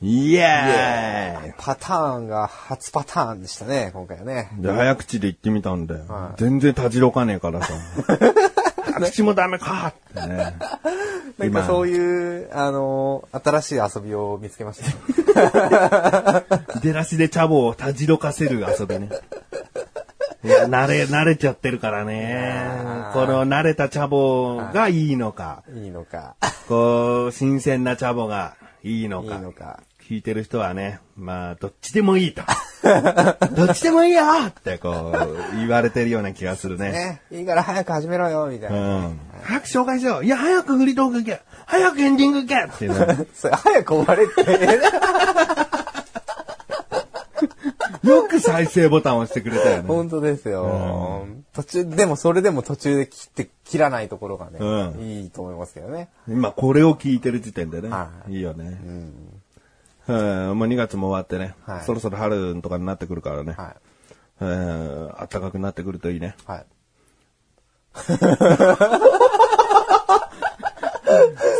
イエーイパターンが初パターンでしたね、今回はね。で、早口で言ってみたんだよ。はい全然たじろかねえからさ。早口もダメかってね。なんかそういう、あのー新しい遊びを見つけました。出だしでチャボをたじろかせる遊びね。いや、慣れ、慣れちゃってるからね。この慣れたチャボがいいのか、いいのか、こう、新鮮なチャボがいいのか。いいのか。聞いてる人はね、まあ、どっちでもいいと。どっちでもいいよってこう、言われてるような気がするね。ね、いいから早く始めろよ、みたいうな。ん。早く紹介しよう。いや、早くフリートーク行け。早くエンディング行けっていうね。それ早く終われって。よく再生ボタンを押してくれたよね。本当ですよ。途中、でもそれでも途中で切って、切らないところがね、うんいいと思いますけどね。今これを聞いてる時点でね。はいいいよね。うん。うん。もう2月も終わってね。はいそろそろ春とかになってくるからね。はうん。暖かくなってくるといいね。い。はい。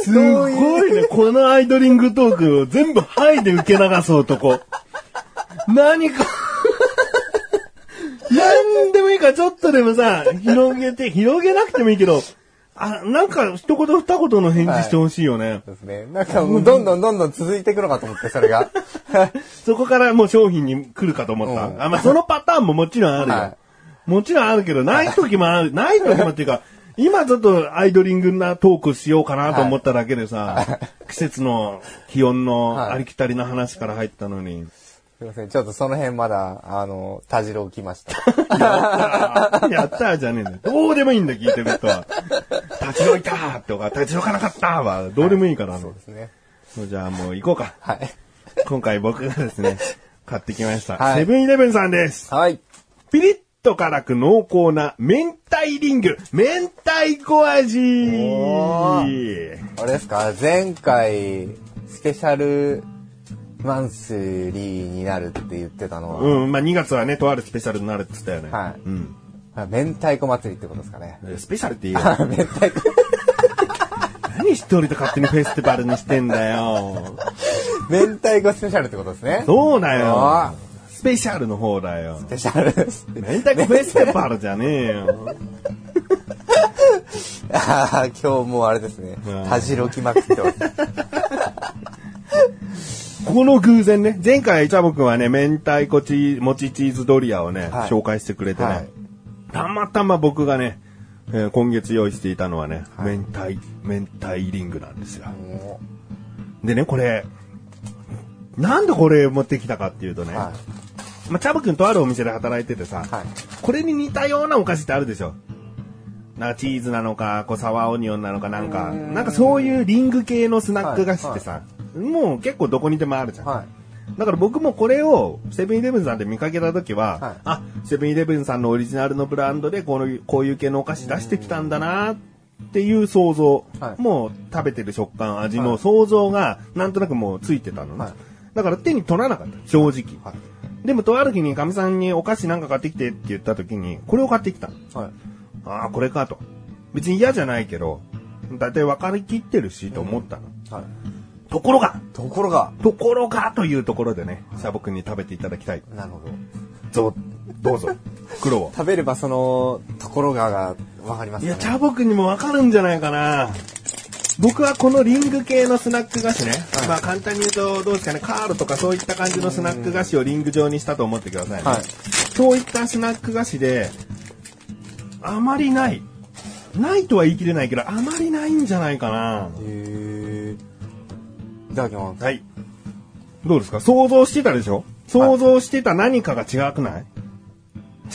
すごいね。このアイドリングトークを全部ハイで受け流す男。何か。何でもいいからちょっとでもさ、広げて、広げなくてもいいけど、あ、なんか一言二言の返事してほしいよね。そうですね。なんかもうどんどんどんどん続いていくのかと思って、それが。そこからもう商品に来るかと思った。うんあ、まあ、そのパターンももちろんあるよ。はいもちろんあるけど、ない時もある。ない時もっていうか、今ちょっとアイドリングなトークしようかなと思っただけでさ、季節の気温のはいありきたりな話から入ったのに。すいません。ちょっとその辺まだ、あの、たじろうきました。やったーじゃねえんだよ。どうでもいいんだよ、聞いてる人は。立ち退いたーとか、立ち退かなかったーは、どうでもいいから、あのそうですね。じゃあもう行こうか。はい。今回僕がですね、買ってきました。はいセブンイレブンさんです。はい。ピリッと辛く濃厚な明太リング、明太子味おあれですか？前回、スペシャルマンスリーになるって言ってたのは、うん、まあ2月はね、とあるスペシャルになるって言ったよね。はいうん。明太子祭りってことですかね。えスペシャルって言う？よ。あ明太子、何一人で勝手にフェスティバルにしてんだよ。明太子スペシャルってことですね。そうだあよ。スペシャルの方だよ。スペシャル。明太子フェスティバルじゃねえよ。ああ、今日もうあれですねうん。たじろきまくってます。この偶然ね、前回チャボくんはね、明太子チーもちチーズドリアをね、はい。紹介してくれてね、はい。たまたま僕がね、えー今月用意していたのはね、はい。明太、明太リングなんですよ。もでね、これ、なんでこれ持ってきたかっていうとね、まあ、チャボくんとあるお店で働いててさ。これに似たようなお菓子ってあるでしょ。なんかチーズなのか、こうサワーオニオンなのかなんか、なんかそういうリング系のスナック菓子ってさ、もう結構どこにでもあるじゃん。はい。だから僕もこれをセブンイレブンさんで見かけた時は、はいあ、セブンイレブンさんのオリジナルのブランドでこのこういう系のお菓子出してきたんだなっていう想像、はいもう食べてる食感、味のはい想像がなんとなくもうついてたのね。はいだから手に取らなかった、正直。はい。でもとある日にかみさんにお菓子なんか買ってきてって言った時に、これを買ってきた。ああ、これかと。別に嫌じゃないけど、だいたい分かりきってるしと思ったの。はい。ところが、ところが、ところがというところでね、シャボくんに食べていただきたい。なるほど。ぞ、どうぞ。袋を。食べればその、ところががわかりますいや、かね。チャボくんにもわかるんじゃないかな。僕はこのリング系のスナック菓子ね。はいまあ簡単に言うと、どうですかね、カールとかそういった感じのスナック菓子をリング状にしたと思ってくださいね。はいそういったスナック菓子で、あまりない。ないとは言い切れないけど、あまりないんじゃないかな。へーいただきます。はい。どうですか？想像してたでしょ？想像してた何かが違くない？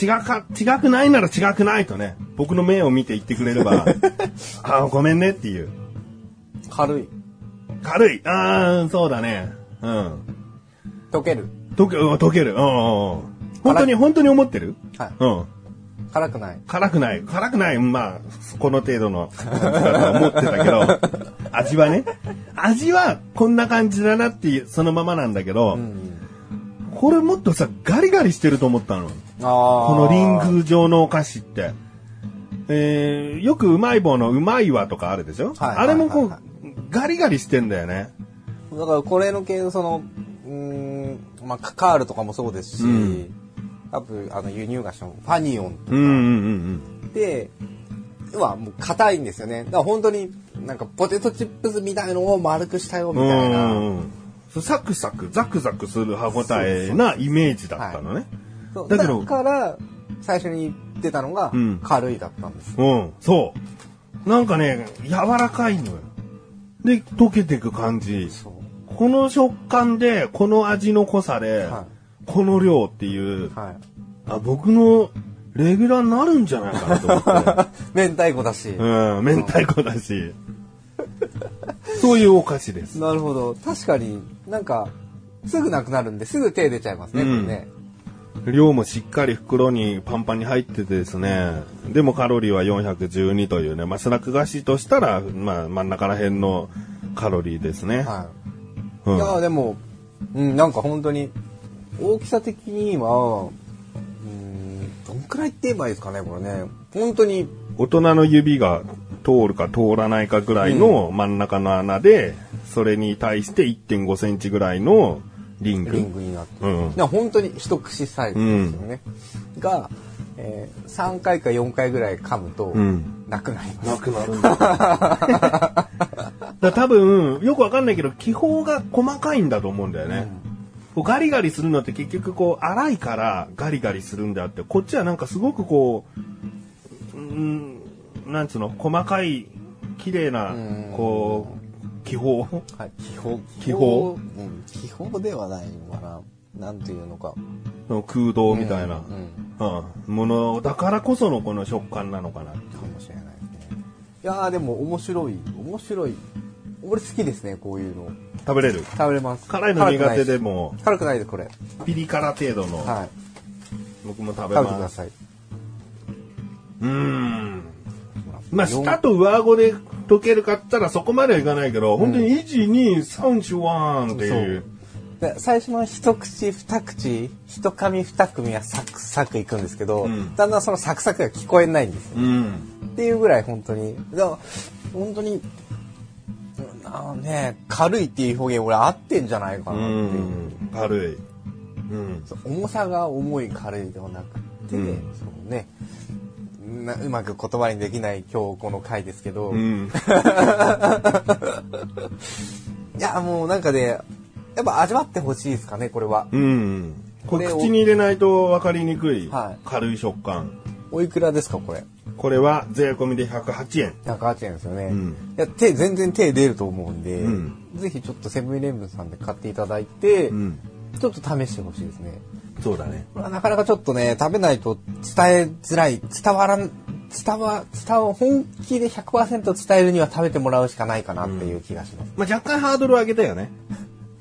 違か、違くないなら違くないとね、僕の目を見て言ってくれれば、ああ、ごめんねっていう。軽い。軽い。ああ、そうだね。うん。溶ける。溶け、うん溶ける。うん。本当に、本当に思ってる？はい。うん。辛くない。辛くない。辛くない。まあ、この程度の 思ってたけど、味はね。味はこんな感じだなっていう、そのままなんだけど、これもっとさ、ガリガリしてると思ったの。あこのリング状のお菓子って。えー、よくうまい棒のうまいわとかあるでしょ、はいあれもこう、はいガリガリしてんだよね。だからこれの系のその、うーん、まあ、カカールとかもそうですし、うんあと、あの、輸入菓子のファニオンとかうんうんうんで、要はもう硬いんですよね。だから本当になんかポテトチップスみたいのを丸くしたよみうん。たいな。うんうんそうサクサク、ザクザクする歯応えなイメージだったのね。だけどから、最初に言ってたのがうん軽いだったんです。うん、そう。なんかね、柔らかいのよ。で、溶けていく感じ。この食感で、この味の濃さで、はこの量っていう、はい。あ、僕のレギュラーになるんじゃないかなと思って。明太子だし。うん、明太子だし。そういうお菓子です。なるほど。確かになんか、すぐなくなるんで、すぐ手出ちゃいますね、うんこれね。量もしっかり袋にパンパンに入っててですね。でもカロリーは412というね、まあスナック菓子としたら、まあ真ん中ら辺のカロリーですね。はい。うんいや、でも、うん、なんか本当に、大きさ的には、くらいって言えばいいですかね、これね。本当に、大人の指が通るか通らないかぐらいの真ん中の穴で、それに対して1.5センチぐらいのリング。リングになってる。うん本当に一口サイズですよね。が、えー、3回か4回ぐらい噛むと、うんなくなります。なくなるんだ。だ多分、よくわかんないけど、気泡が細かいんだと思うんだよね。こうガリガリするのって結局こう、粗いからガリガリするんであって、こっちはなんかすごくこう、うん、なんつうの、細かい、綺麗なうん、こう、気泡？はい、気泡？気泡？うん、気泡ではないのかな。なんていうのか。の空洞みたいな、うんものだからこそのこの食感なのかな。かもしれないですね。いやーでも面白い、面白い。俺好きですね、こういうの。食べれる？食べれます。辛いの苦手でも？も、辛くないです、これ。ピリ辛程度の、はい。僕も食べます。食べてください。うーん。まあ、舌と上顎で溶けるかったらそこまではいかないけど、本当に1、2、3、4、1っていう。で最初の一口二口一噛み二組はサクサクいくんですけど、うんだんだんそのサクサクが聞こえないんですよ、うん。っていうぐらい本当にだから本当にうんあのね軽いっていう表現俺合ってんじゃないかうなっていう、ん。軽い。うん。重さが重い軽いではなくて、うんそうねなうまく言葉にできない今日この回ですけど、いうん。やもうなんかねやっぱ味わってほしいですかねこれはうん。これ口に入れないと分かりにくいはい軽い食感。おいくらですかこれ？これは税込みで108円。108円ですよね、うんいや手全然手出ると思うんで、うんぜひちょっとセブンイレブンさんで買っていただいて、うん。ちょっと試してほしいですねそうだね。これはなかなかちょっとね食べないと伝えづらい伝わらん伝わ伝わ本気で100%伝えるには食べてもらうしかないかなっていう気がします、まあ、若干ハードルを上げたよね。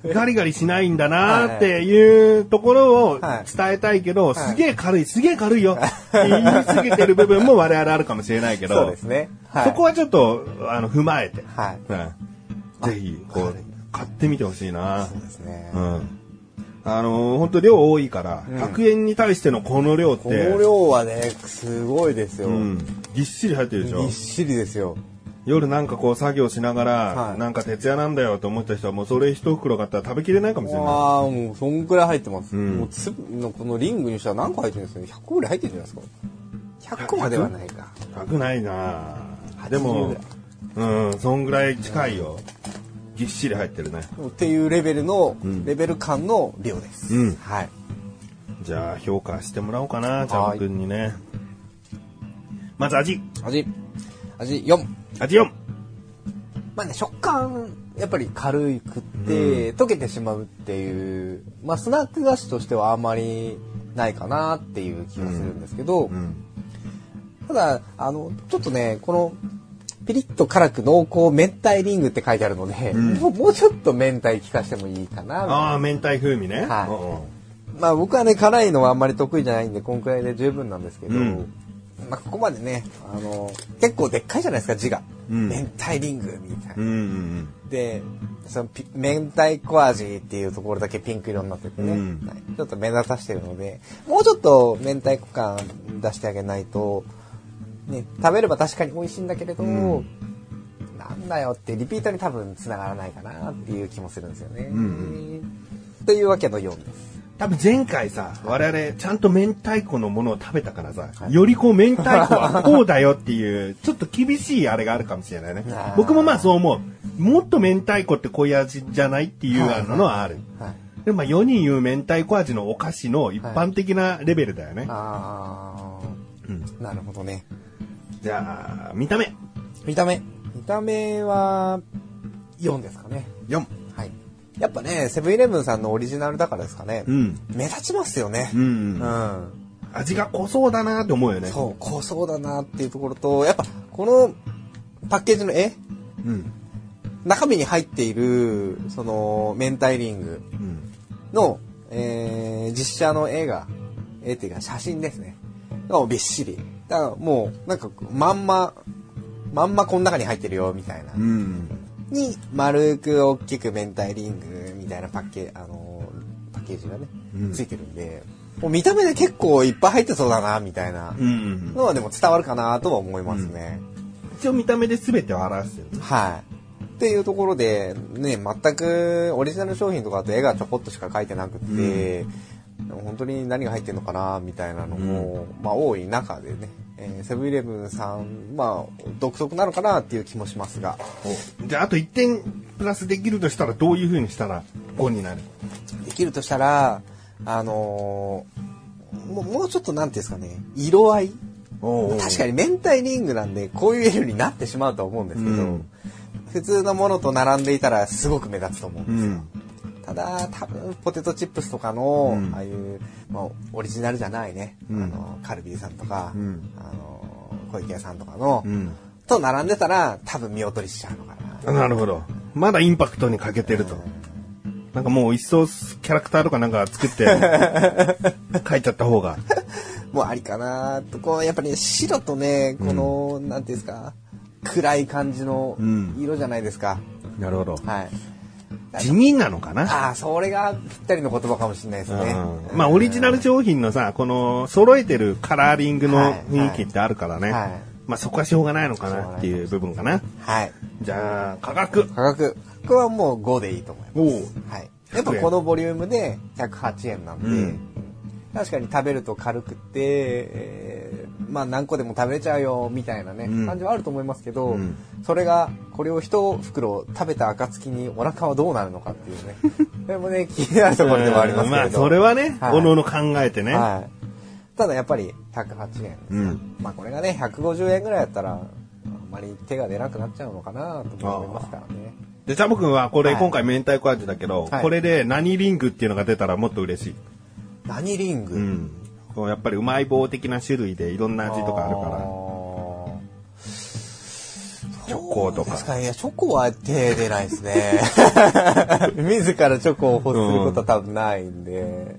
ガリガリしないんだなっていうところをはい。伝えたいけど、い。すげえ軽い、すげえ軽いよ って言い過ぎてる部分も我々あるかもしれないけど、そうですね、はい、そこはちょっとあの踏まえて、はい。うん。ぜひこう買ってみてほしいな。そうですね、うん。あのー、本当量多いから、100円に対してのこの量って、この量はねすごいですよ、うん、ぎっしり入ってるでしょ。ぎっ。しりですよ夜なんかこう作業しながら、はい。なんか徹夜なんだよと思った人はもうそれ一袋買ったら食べきれないかもしれない。ああもうそんくらい入ってます、うん。もう粒のこのリングにしたら何個入ってるんですかね100個ぐらい入ってるんじゃないですか。100個まではないか。高ないな。80でもうん、そんぐらい近いよ。ぎっしり入ってるね。っていうレベルの、ん。レベル感の量です、うん。はい。じゃあ評価してもらおうかな、ジャム君にね。まず味。味。味4味4。まあね食感やっぱり軽くって、溶けてしまうっていうまあスナック菓子としてはあんまりないかなっていう気がするんですけど、うん。ただあのちょっとねこのピリッと辛く濃厚明太リングって書いてあるので、んもうもうちょっと明太効かしてもいいかな。ああ、明太風味ね。はいうんうんまあ僕はね、辛いのはあんまり得意じゃないんで、こんくらいで十分なんですけど、うんまあここまでね、あの、結構でっかいじゃないですか、字が。うん。明太リングみたいな。うんうんで、そのピ明太子味っていうところだけピンク色になっててね、うん。はい。ちょっと目立たしてるので、もうちょっと明太子感出してあげないと、ね、食べれば確かに美味しいんだけれど、うん。なんだよってリピートに多分繋がらないかなっていう気もするんですよね。んというわけの4です。多分前回さ、我々ちゃんと明太子のものを食べたからさ、よりこう明太子はこうだよっていう、ちょっと厳しいあれがあるかもしれないね。僕もまあそう思う。もっと明太子ってこういう味じゃないっていうのはある。はい。でもまあ世に言う明太子味のお菓子の一般的なレベルだよね。あうんー、なるほどね。じゃあ、見た目。見た目。見た目は、4ですかね。4。はい。やっぱね、セブンイレブンさんのオリジナルだからですかね。うん。目立ちますよね。うん。うん。味が濃そうだなって思うよね。そう、濃そうだなっていうところと、やっぱこのパッケージの絵、うん。中身に入っている、その、明太リングうん。の、えー、実写の絵が、絵っていうか写真ですね。がびっしり。だからもう、なんか、まんま、まんまこの中に入ってるよ、みたいな。うん。に、丸く大きく明太リングみたいなパッケージ、あのーパッケージがね、うんついてるんで、もう見た目で結構いっぱい入ってそうだな、みたいなうん。のはでも伝わるかなとは思いますね。一応見た目で全てを表してるね。はい。っていうところで、ね、全くオリジナル商品とかだと絵がちょこっとしか描いてなくて、本当に何が入ってるのかな、みたいなのも、まあ多い中でね、えーセブンイレブンさん、まあ独特なのかなっていう気もしますが、じゃあ、あと1点プラスできるとしたらどういう風にしたら？5になるできるとしたら、あのーもうもうちょっとなんていうんですかね、色合い？確かに。に明太リングなんでこういう色になってしまうとは思うんですけど、うん普通のものと並んでいたらすごく目立つと思うんうですよ。ん。ただ多分ポテトチップスとかの、うんああいう、まあ、オリジナルじゃないね、うんあのカルビーさんとか、うんあの小池屋さんとかの、うん。と並んでたら多分見劣りしちゃうのかな。なるほど。まだインパクトに欠けてると。なんかもう一層キャラクターとかなんか作って、書いちゃった方が。もうありかなとこうやっぱり、ね、白とねこの、なんていうんですか暗い感じのうん色じゃないですか、なるほど。はい地味なのかな？ああそれがぴったりの言葉かもしれないですね、うん。まあオリジナル商品のさ、この揃えてるカラーリングの雰囲気ってあるからね。はい。まあそこはしょうがないのかなっていう部分かな。はい。じゃあ、価格。価格。これはもう5でいいと思います。おお。はい。やっぱこのボリュームで108円なんで、うん確かに食べると軽くて、えーまあ何個でも食べれちゃうよみたいなね、うん感じはあると思いますけど、うんそれがこれを一袋食べた暁にお腹はどうなるのかっていうね、それもね気になるところではありますけれど。まあそれはね、はいおのおの考えてね。はい。ただやっぱり108円です、うんまあこれがね150円ぐらいやったらあんまり手が出なくなっちゃうのかなと思いますからね。で、チャボくんはこれ、はい今回明太子味だけど、はいこれで何リングっていうのが出たらもっと嬉しい。何リング、うん。こうやっぱりうまい棒的な種類でいろんな味とかあるから。チョコとか確かに、いや、チョコは手出ないですね。自らチョコを欲することは多分ないんで。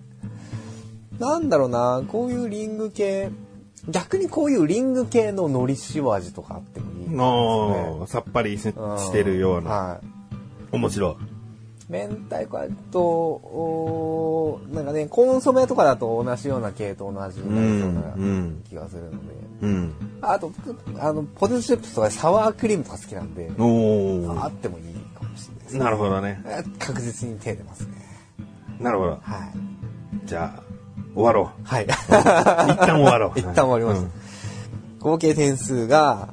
なんだろうな、こういうリング系、逆にこういうリング系の海苔塩味とかあってもいいですね。のさっぱりしてるような。はい。面白い。明太子と、なんかね、コンソメとかだと同じような系統の味になりそううんうなん気がするので。うん。あと、僕あの、ポテトチップスとかサワークリームとか好きなんで。あってもいいかもしれないですね。なるほどね。確実に手出ますね。なるほど。はい。じゃあ、終わろはい。う。一旦終わろう。一旦終わりました。合計点数が、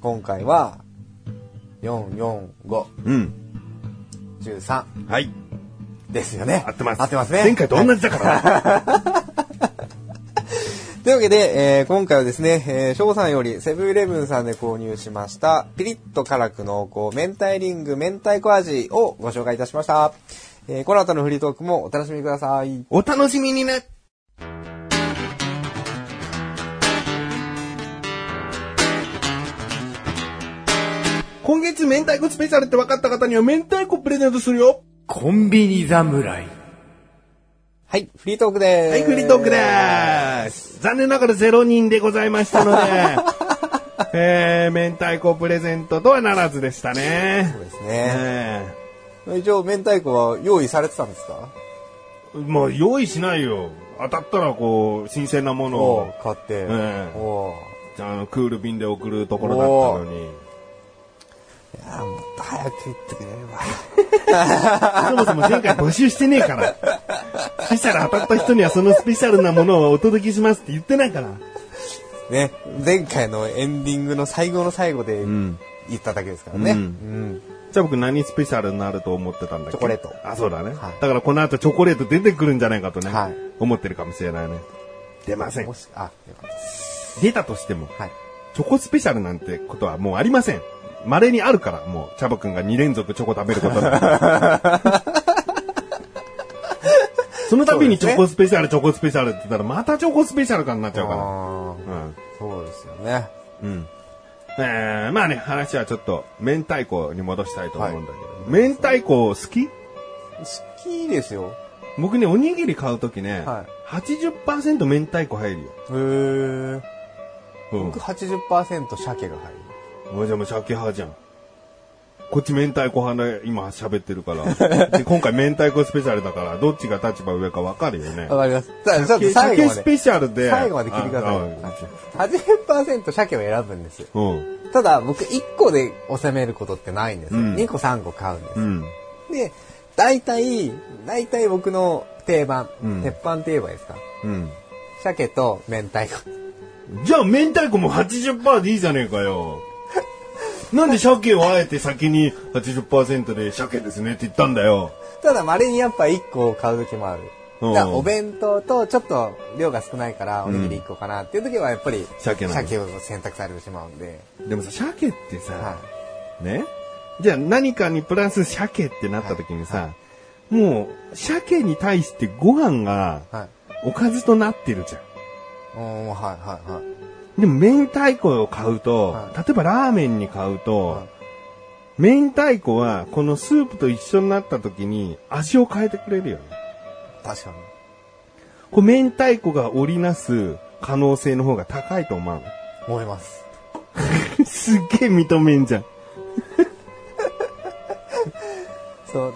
今回は、4、4、5、うん。うん。13はい。ですよね。合ってます。合ってますね。前回と同じだから。というわけで、えー今回はですね、えー、翔さんよりセブンイレブンさんで購入しました、ピリッと辛く濃厚明太リング明太子味をご紹介いたしました。えーこの後のフリートークもお楽しみください。お楽しみにね。今月明太子スペシャルって分かった方には明太子プレゼントするよ。コンビニ侍。はい、フリートークでーす。はい、フリートークでーす。残念ながら0人でございましたので、えー、明太子プレゼントとはならずでしたね。そうですね。え一応、明太子は用意されてたんですか？ーまあ、用意しないよ。当たったらこう、新鮮なものおをう、買って。ええおうあの、クール便で送るところだったのに。いやーもっと早く言ってくれれば。そもそも前回募集してねえから。スペシャル当たった人にはそのスペシャルなものをお届けしますって言ってないから。ね、前回のエンディングの最後の最後でん言っただけですからね。ううんん。じゃあ僕何スペシャルになると思ってたんだっけ？チョコレートあ、そうだね。はいだからこの後チョコレート出てくるんじゃないかとね、はい思ってるかもしれないね。出ませんあ、よかっ。出たとしても、はい。チョコスペシャルなんてことはもうありません。稀にあるから、もう、チャボくんが2連続チョコ食べることだ その度にチョコスペシャル、チョコスペシャルって言ったら、またチョコスペシャルかになっちゃうから。あーそうですよね。うん。えー、まあね、話はちょっと、明太子に戻したいと思うんだけど、明太子好き？好きですよ。僕ね、おにぎり買うときね、は80%明太子入るよ。へー。うん僕。80%鮭が入る。もうじゃあもう鮭派じゃん。こっち明太子派で今喋ってるから。で今回明太子スペシャルだから、どっちが立場上か分かるよね。わかります。ちょっと鮭最後まで。鮭スペシャルで。最後まで聞いてください。あ80%鮭を選ぶんです。あうん。ただ、僕1個で収めることってないんですよ。うん2個3個買うんです。うん。で、大体、大体僕の定番、うん鉄板って言えばいいですか？うん。鮭と明太子。じゃあ明太子も80%でいいじゃねえかよ。なんで鮭をあえて先に80%で鮭ですねって言ったんだよ。ただ、稀にやっぱ1個買う時もある。うんだからお弁当とちょっと量が少ないからおにぎり1個かなっていう時はやっぱり鮭を選択されてしまうんで。でもさ、鮭ってさ、はね？じゃあ何かにプラス鮭ってなった時にさ、もう、鮭に対してご飯がい。はい。おかずとなってるじゃん。うん、はいはいはい。でも明太子を買うと、はい例えばラーメンに買うと、はい明太子はこのスープと一緒になった時に味を変えてくれるよね。確かに。こう明太子が織りなす可能性の方が高いと思う思います。の。すっげえ認めんじゃん。そう。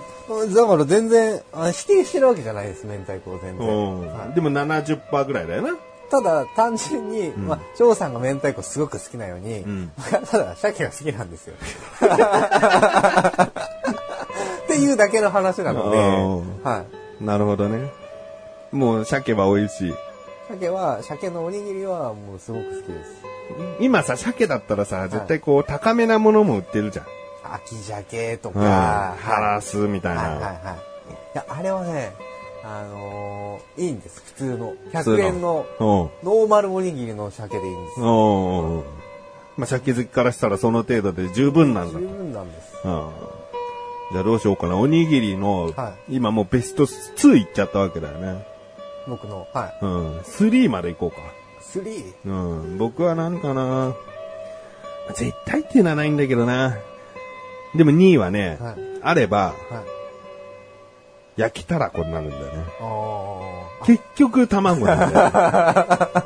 だから全然、あ否定してるわけじゃないです、明太子を全然。うんはいでも70%ぐらいだよな。ただ、単純に、まあ、翔さんが明太子すごく好きなように、ん僕はただ、鮭が好きなんですよ。っていうだけの話なので、うんはい。なるほどね。もう鮭は美味しい。鮭は、鮭のおにぎりはもうすごく好きです。今さ、鮭だったらさ、絶対こう高めなものも売ってるじゃん。秋鮭とうん。か、ハラスみたいはいはいな。はい。いや、あれはね、あのーいいんです、普通の。通の100円のうん。ノーマルおにぎりの鮭でいいんです。まあ、鮭好きからしたらその程度で十分なんだ十と。分なんです。うん。じゃあどうしようかな。おにぎりの、は今もうベスト2いっちゃったわけだよね。僕の、はい。うん。3までいこうか。3? うん。僕は何かな。絶対っていうのはないんだけどな。でも2位はね、はいあれば、はい。焼きたらこになるんだよね。あ結局卵なんだよ。あ。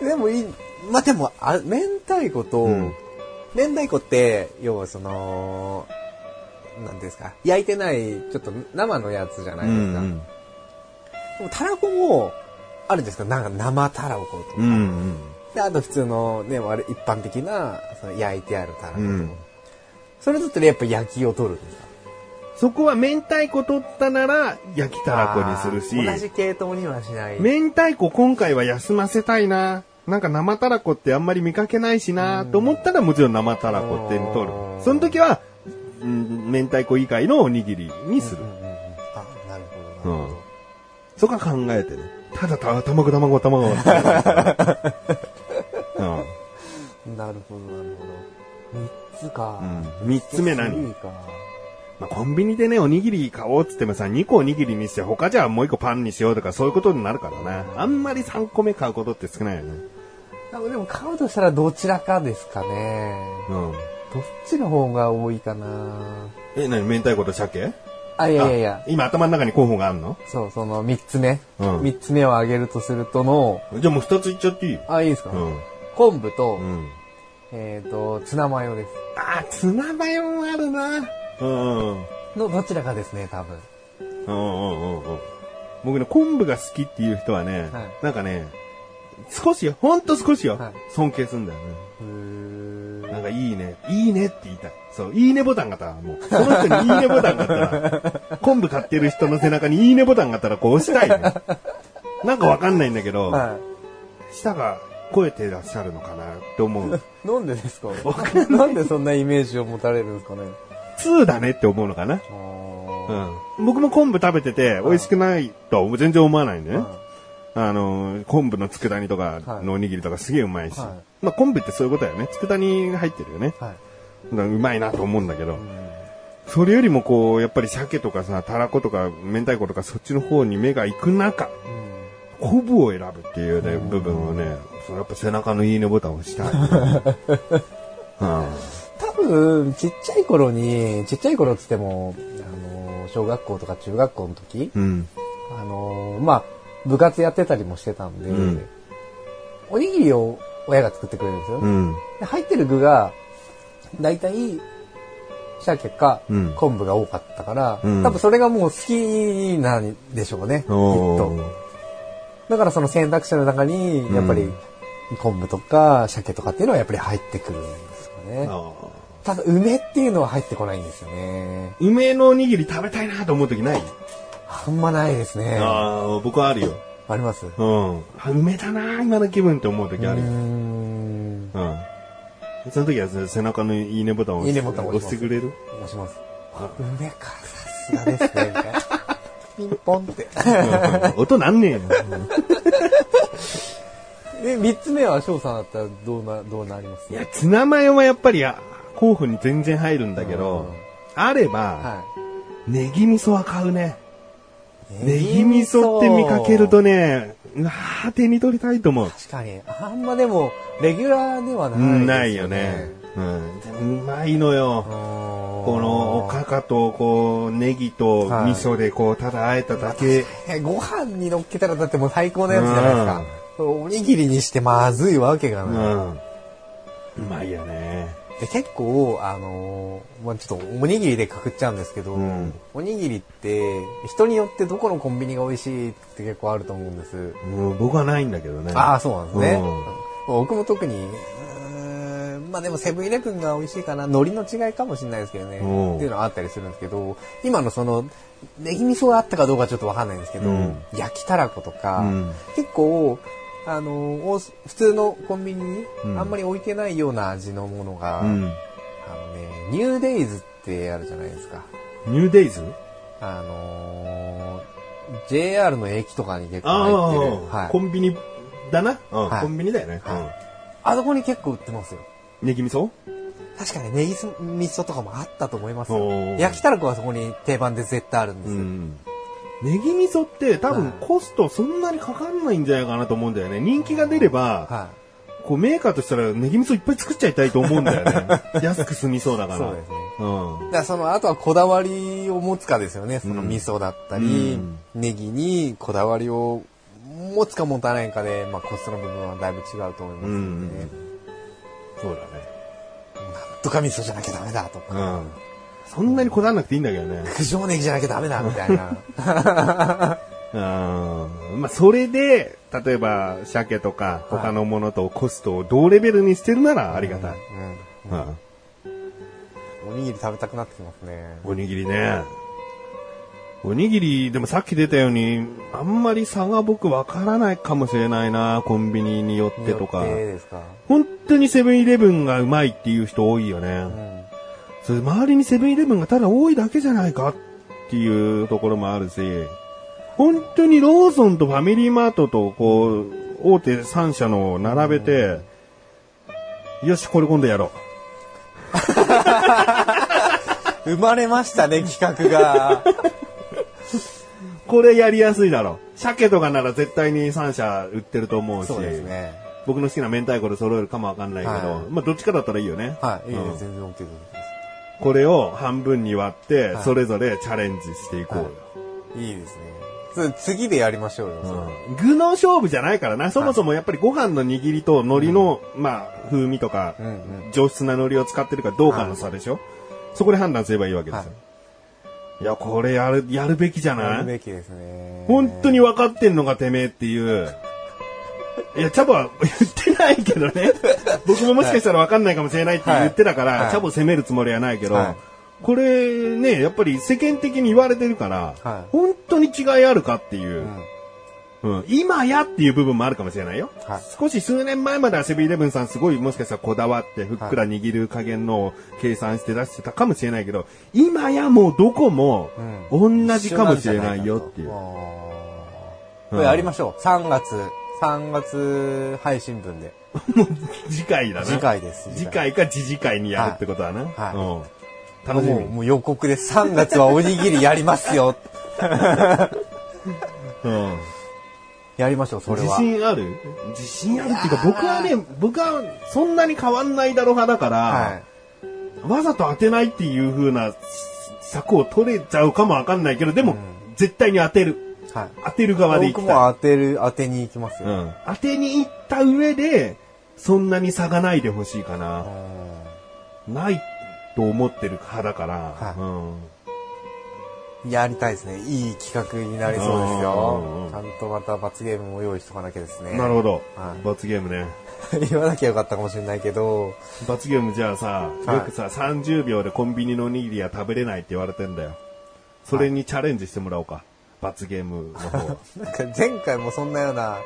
でもいい、まあ、でも、あ明太子と、うん明太子って、要はその、なんですか、焼いてない、ちょっと生のやつじゃなういですか。んでも、たらこも、あるんですかなんか生たらことか。うん。うんで、あと普通のね、一般的な、その焼いてあるたらこと。うんそれだったらやっぱ焼きを取るんですか？そこは明太子取ったなら焼きたらこにするし、同じ系統にはしない。明太子今回は休ませたいな。なんか生たらこってあんまり見かけないしなと思ったらもちろん生たらこって取るう。んその時は、うん明太子以外のおにぎりにするうん。うんうんあ、なるほど、なるほど。そこは考えてね。ただた、卵、卵、卵。うんなるほど、なるほど。三つか。うん三つ目何？まあ、コンビニでね、おにぎり買おうっつってもさ、2個おにぎりにして、他じゃあもう1個パンにしようとかそういうことになるからな。あんまり3個目買うことって少ないよね。でも買うとしたらどちらかですかね。うん。どっちの方が多いかなえ、何明太子と鮭？あ、いやいやいやあ。今頭の中に候補があるの？そう、その三つ目。うん三つ目を挙げるとするとの、じゃあもう二ついっちゃっていい？あ、いいですか、うん。昆布と、うん。えっ、と、ツナマヨです。あ、ツナマヨもあるな。うん。うんのどちらかですね、多分。うんうんうん。僕ね、昆布が好きっていう人はね、はいなんかね、少しよ、ほんと少しよ、はい尊敬するんだよね。なんかいいね、いいねって言いたい。そう、いいねボタンがあったら、もう、その人にいいねボタンがあったら、昆布買ってる人の背中にいいねボタンがあったら、こう押したいね。なんかわかんないんだけど、は舌が超えてらっしゃるのかなって思う。い。なんでですか？なんでそんなイメージを持たれるんですかね？2だねって思うのかな。あうん。僕も昆布食べてて、美味しくないとは全然思わないんでね。ーあの、昆布の佃煮とかのおにぎりとかすげえうまいし。はいまあ昆布ってそういうことだよね。佃煮が入ってるよね。はい。うまいなと思うんだけど。うんそれよりもこう、やっぱり鮭とかさ、たらことか明太子とかそっちの方に目が行く中、昆布を選ぶっていうね、部分をね、そのやっぱ背中のいいねボタンを押したい。うん多分、ちっちゃい頃に、ちっちゃい頃っつっても、あの、小学校とか中学校の時、うん。あの、まあ、部活やってたりもしてたんで、うんおにぎりを親が作ってくれるんですよ。うん。で入ってる具が、だいたい、鮭かうん昆布が多かったから、うん多分それがもう好きなんでしょうね、きっおと。だからその選択肢の中に、やっぱりうん昆布とか鮭とかっていうのはやっぱり入ってくるんですよね。あただ梅っていうのは入ってこないんですよね。ー梅のおにぎり食べたいなと思う時ない？あんまないですね。あああ、僕はあるよ。ります？ううん。あ梅だな今の気分って思う時あるよ。ーん。うん。その時は背中のいいねボタンを押いいねボタンを押押してくれる？押します。梅か、さすがですね。ピンポンって。うん音なんねえよ。え、三つ目は翔さんだったらどうな、どうなります？いや、ツナマヨはやっぱりあ候補に全然入るんだけど、あれば、はネギ味噌は買うね。い。ネギ味噌って見かけるとね、うわー手に取りたいと思う。確かに。あんまでも、レギュラーではないね。うん、ないよね。うん。でもうまいのよ。ここのおかかと、こう、ネギと味噌で、こう、ただあえただけ。ご飯に乗っけたらだってもう最高のやつじゃないですか。おにぎりにしてまずいわけがうない。ん。うまいよね。で結構、あのーまあ、ちょっとおにぎりでくくっちゃうんですけど、うんおにぎりって人によってどこのコンビニが美味しいって結構あると思うんです。もう僕はないんだけどね。ああ、そうなんですね。う僕も特に、まあでもセブンイレブンが美味しいかな。海苔の違いかもしれないですけどね。うんっていうのはあったりするんですけど、今のその、ネギ味噌があったかどうかちょっとわかんないんですけど、うん焼きたらことか、うん結構、あのお普通のコンビニにうんあんまり置いてないような味のものが、うん。あのね、ニューデイズってあるじゃないですか。ニューデイズあのー JR の駅とかに結構あ入ってる。あ、はいコ。ンビニだな？うんはいコンビニだよね。はいあそこに結構売ってますよ。うんネギ味噌？確かにネギ味噌とかもあったと思いますよ焼きたらこはそこに定番で絶対あるんですよ。うん。ネギ味噌って多分はいコストそんなにかかんないんじゃないかなと思うんだよね。人気が出れば、はこうメーカーとしたらネギ味噌いっぱい作っちゃいたいと思うんだよね。安く済みそうだい。から。そうですね。うん。だその、あとはこだわりを持つかですよね。そのうん味噌だったり、ネギにこだわりを持つか持たないかで、まあコストの部分はだいぶ違うと思いますよね。うんそうだね。なんとか味噌じゃなきゃダメだとか、うん。そんなにこだわらなくていいんだけどね。九条ネギじゃなきゃダメだみたいな。うん。まあ、それで、例えば、鮭とか他のものとコストを同レベルにしてるならありがたい。うんうん。おにぎり食べたくなってきますね。おにぎりね。おにぎり、でもさっき出たように、あんまり差が僕わからないかもしれないな、コンビニによってとかですか？本当にセブンイレブンがうまいっていう人多いよね。うん。それ周りにセブンイレブンがただ多いだけじゃないかっていうところもあるし、本当にローソンとファミリーマートとこう、大手3社のを並べて、よし、これ今度やろ生まれましたね、企画が。う。これやりやすいだろう。鮭とかなら絶対に3社売ってると思うし。そうですね。僕の好きな明太子で揃えるかもわかんないけど、はいまあどっちかだったらいいよね。はい。いいうん。全然 OK です。これを半分に割って、はいそれぞれチャレンジしていこうよ。いいですね。次でやりましょうよ。うん具の勝負じゃないからな。そもそもやっぱりご飯の握りと海苔の、まあ、風味とか、うんうん。上質な海苔を使ってるかどうかの差でしょ、そこで判断すればいいわけですよ。い、や、これやる、やるべきじゃやない？るべきですね。本当に分かってんのかてめえっていう。いや、チャボは言ってないけどね。僕ももしかしたら分かんないかもしれないって言ってたから、はい。チャボ責めるつもりはないけど、はい。これね、やっぱり世間的に言われてるから、はい。本当に違いあるかっていう、うん。うん、今やっていう部分もあるかもしれないよ。はい。少し数年前まではセブンイレブンさんすごいもしかしたらこだわってふっくら握る加減のを計算して出してたかもしれないけど、今やもうどこも同じかもしれないよっていう。あー。これやりましょう。3月、3月配信分で。次回だな。次回です。次回か次々回にやるってことだな。はいうん楽しみもう。もう予告で3月はおにぎりやりますよ。うんやりましょう、それ自は。信ある？自信あるっていうか、僕はね、僕はそんなに変わんないだろう派だから、はい。わざと当てないっていう風な策を取れちゃうかもわかんないけど、でも、絶対に当てる。はい。当てる側でいき僕たい。も当てる、当てに行きますよ。うん。当てに行った上で、そんなに差がないでほしいかな。ないと思ってる派だから、はいうんやりたいですね。いい企画になりそうですよん。ちゃんとまた罰ゲームも用意しとかなきゃですね。なるほど。はい罰ゲームね。言わなきゃよかったかもしれないけど、罰ゲームじゃあさ、はいよくさ、30秒でコンビニのおにぎりは食べれないって言われてんだよ。それにチャレンジしてもらおうか。罰ゲームの方。なんか前回もそんなような、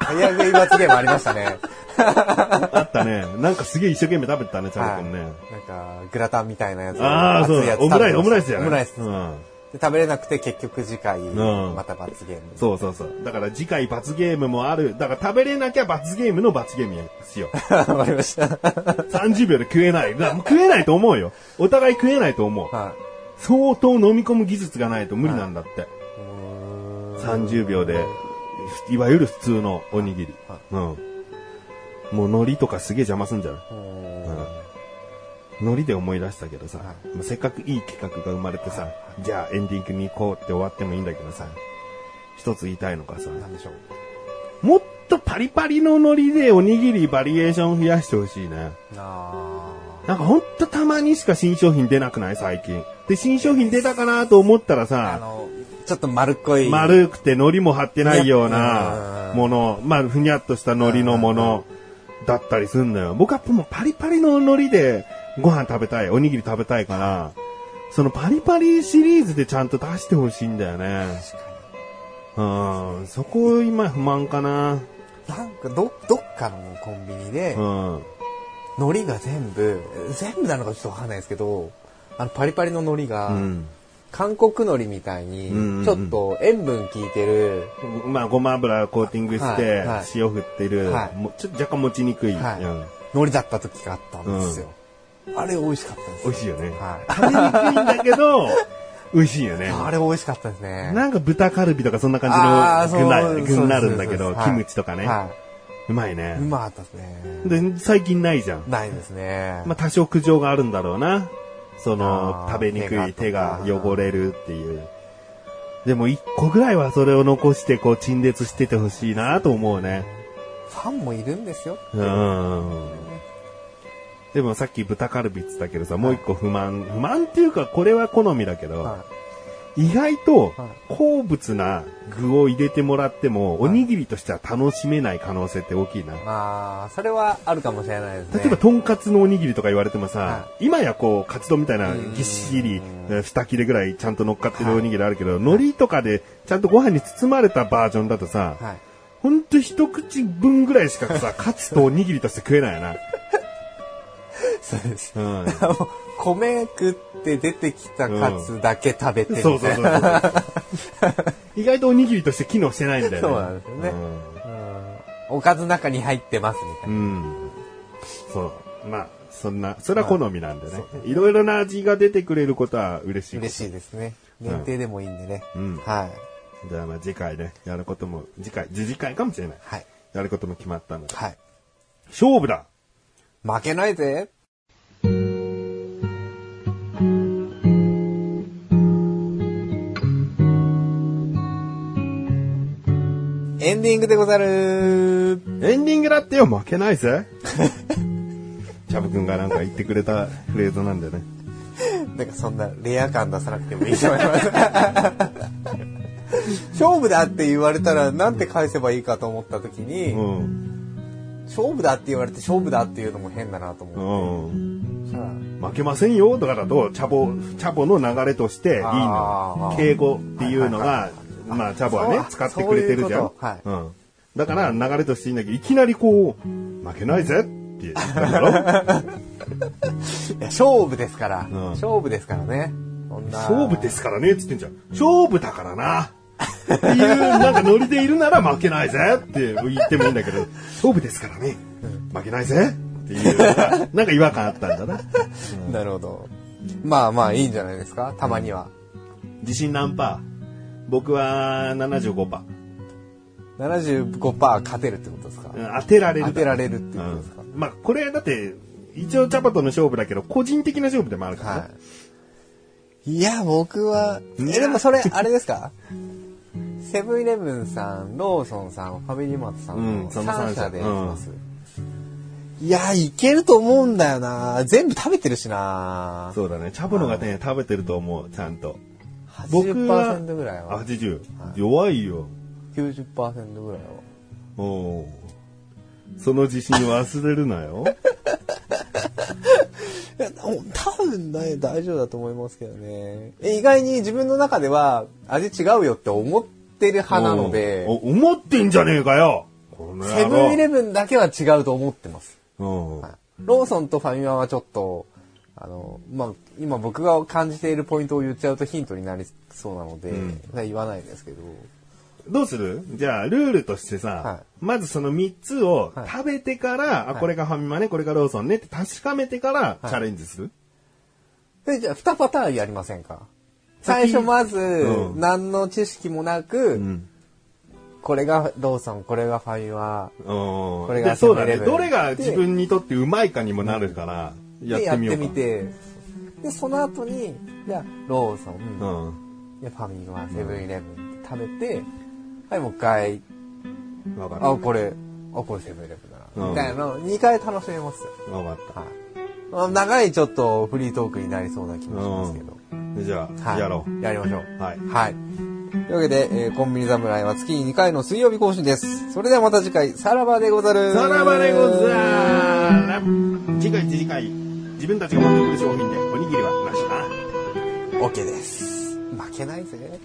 早食い罰ゲームありましたね。あったね。なんかすげえ一生懸命食べてたね、チャボくんね。なんか、グラタンみたいなやつ。ああ、そうオムライス、オムライスじゃない？オムライス。うん。で食べれなくて結局次回、んまた罰ゲーム。そうそうそう。だから次回罰ゲームもある。だから食べれなきゃ罰ゲームの罰ゲームやしよう。わかりました。30秒で食えない。食えないと思うよ。お互い食えないと思う。は相当飲み込む技術がないと無理なんだって。い。うーん30秒で、いわゆる普通のおにぎり。うん。もう海苔とかすげえ邪魔すんじゃないうーんうん海苔で思い出したけどさ、せっかくいい企画が生まれてさ、じゃあエンディングに行こうって終わってもいいんだけどさ、一つ言いたいのがさ、なんでしょう？もっとパリパリの海苔でおにぎりバリエーション増やしてほしいね。あなんかほんとたまにしか新商品出なくない？最近。で、新商品出たかなと思ったらーあさ、の、ちょっと丸っこい。丸くて海苔も張ってないよううなんもの、まあ、ふにゃっとした海苔のものだったりすんのよ。僕はもうパリパリの海苔でご飯食べたい、おにぎり食べたいから、そのパリパリシリーズでちゃんと出してほしいんだよね。うん、そこ今不満かな。なんか、ど、どっかのコンビニでう、ん。海苔が全部、全部なのかちょっとわかんないですけど、あの、パリパリの海苔が、うん。韓国海苔みたいにうんうんうん、ちょっと塩分効いてる、まあ、ごま油コーティングして、塩振ってる、はいちょっと若干持ちにくい。はいうん海苔だった時があったんですよ。あれ美味しかったです。美味しいよね。は食べにくいんだけど、美味しいよね。い。あれ美味しかったですね。なんか豚カルビとかそんな感じの具な具になるんだけど、キムチとかね。はうまいい。うね。まかったですね。で、最近ないじゃん。ないですね。まあ多少苦情があるんだろうな。その食べにくい手手がが汚れるっていう。でも一個ぐらいはそれを残してこう陳列しててほしいなと思うね。ファンもいるんですよ。うん。でもさっき豚カルビって言ったけどさ、もう一個不満。不満っていうかこれは好みだけど、は意外とはい好物な具を入れてもらっても、おにぎりとしては楽しめない可能性って大きいな。い。ああ、それはあるかもしれないですね。例えば、とんかつのおにぎりとか言われてもさ、は今やこう、カツ丼みたいなうんぎっしり、えー二切れぐらいちゃんと乗っかってるおにぎりあるけど、海苔とかでちゃんとご飯に包まれたバージョンだとさ、はい。ほんと一口分ぐらいしかさ、カツとおにぎりとして食えないよな。そうです。うん。米食って出てきたカツだけ食べてみたいな。そうそうそうそう。意外とおにぎりとして機能してないんだよね。そうなんですよねうんおかず中に入ってますみたいな。うん。うん。そう。まあ、そんな、それは好みなんでね。いろいろな味が出てくれることは嬉しい。嬉しいですね。限定でもいいんでね。うんはい。じゃあまあ次回ね、やることも、次回、次次回かもしれない。はい。やることも決まったので、はい。勝負だ。負けないぜ。エンディングでござる。エンディングだってよ、負けないぜ。チャブくんがなんか言ってくれたフレーズなんだよね。なんかそんなレア感出さなくてもいいと思います。勝負だって言われたらなんて返せばいいかと思った時に、うん。勝負だって言われて勝負だっていうのも変だなと思って。うん。負けませんよとかだと、チャボ、チャボの流れとしていい。の敬語っていうのが、まあ、チャボはね使ってくれてるじゃん。はいうん。だから、流れとしていいんだけど、いきなりこう、負けないぜって言ったんだろ？勝負ですから、うん勝負ですからね。そんな勝負ですからねって言ってんじゃん。勝負だからな。っていう、なんかノリでいるなら負けないぜって言ってもいいんだけど、勝負ですからね。負けないぜっていう、なんか違和感あったんだな。なるほど。まあまあいいんじゃないですか、たまには。自信何パー僕は75%パ75%勝てるってことですか、ー。当てられる。当てられるってことですか、うんまあ、これだって、一応チャパとの勝負だけど、個人的な勝負でもあるからね。はい。いや、僕は、え、でもそれ、あれですか？セブンイレブンさん、ローソンさん、ファミリーマートさんうんのその三社3社でやります。いや、いけると思うんだよな全部食べてるしなそうだね。チャボのがね、食べてると思う、ちゃんと。僕は80%ぐらいあは。80。弱いよ。90%ぐらいは。おうその自信忘れるなよ。いや、多分ね、大丈夫だと思いますけどね。え意外に自分の中では味違うよって思ってる派なのでお、思ってんじゃねえかよセブンイレブンだけは違うと思ってます。うんローソンとファミマはちょっと、あの、まあ、今僕が感じているポイントを言っちゃうとヒントになりそうなので、うん。言わないですけど。どうする？じゃあ、ルールとしてさ、はい。まずその3つをはい。食べてから、あ、い。これがファミマね、これがローソンねって確かめてからい。チャレンジする、で、じゃあ2パターンやりませんか？最初まず、うん。何の知識もなく、うん。これがローソン、これがファミマ、ここれがでそうだね。どれが自分にとってうまいかにもなるから、やっでやっててみようか。みて、で、その後に、じゃあ、ローソン、うん。でファミマ、セブンイレブンって食べて、はい、もう一回、わかった。あ、これ、あ、これセブンイレブンだな、うんみたいなのを2回楽しめますよ。わかった。はい。まあ長いちょっとフリートークになりそうな気もしますけど。じゃあ、はい。やろう。やりましょう。はい。はい。というわけで、えーコンビニ侍は月に2回の水曜日更新です。それではまた次回、さらばでござる。さらばでござる次回次回、自分たちが持ってくる商品でおにぎりはなしな。OK です。負けないぜ。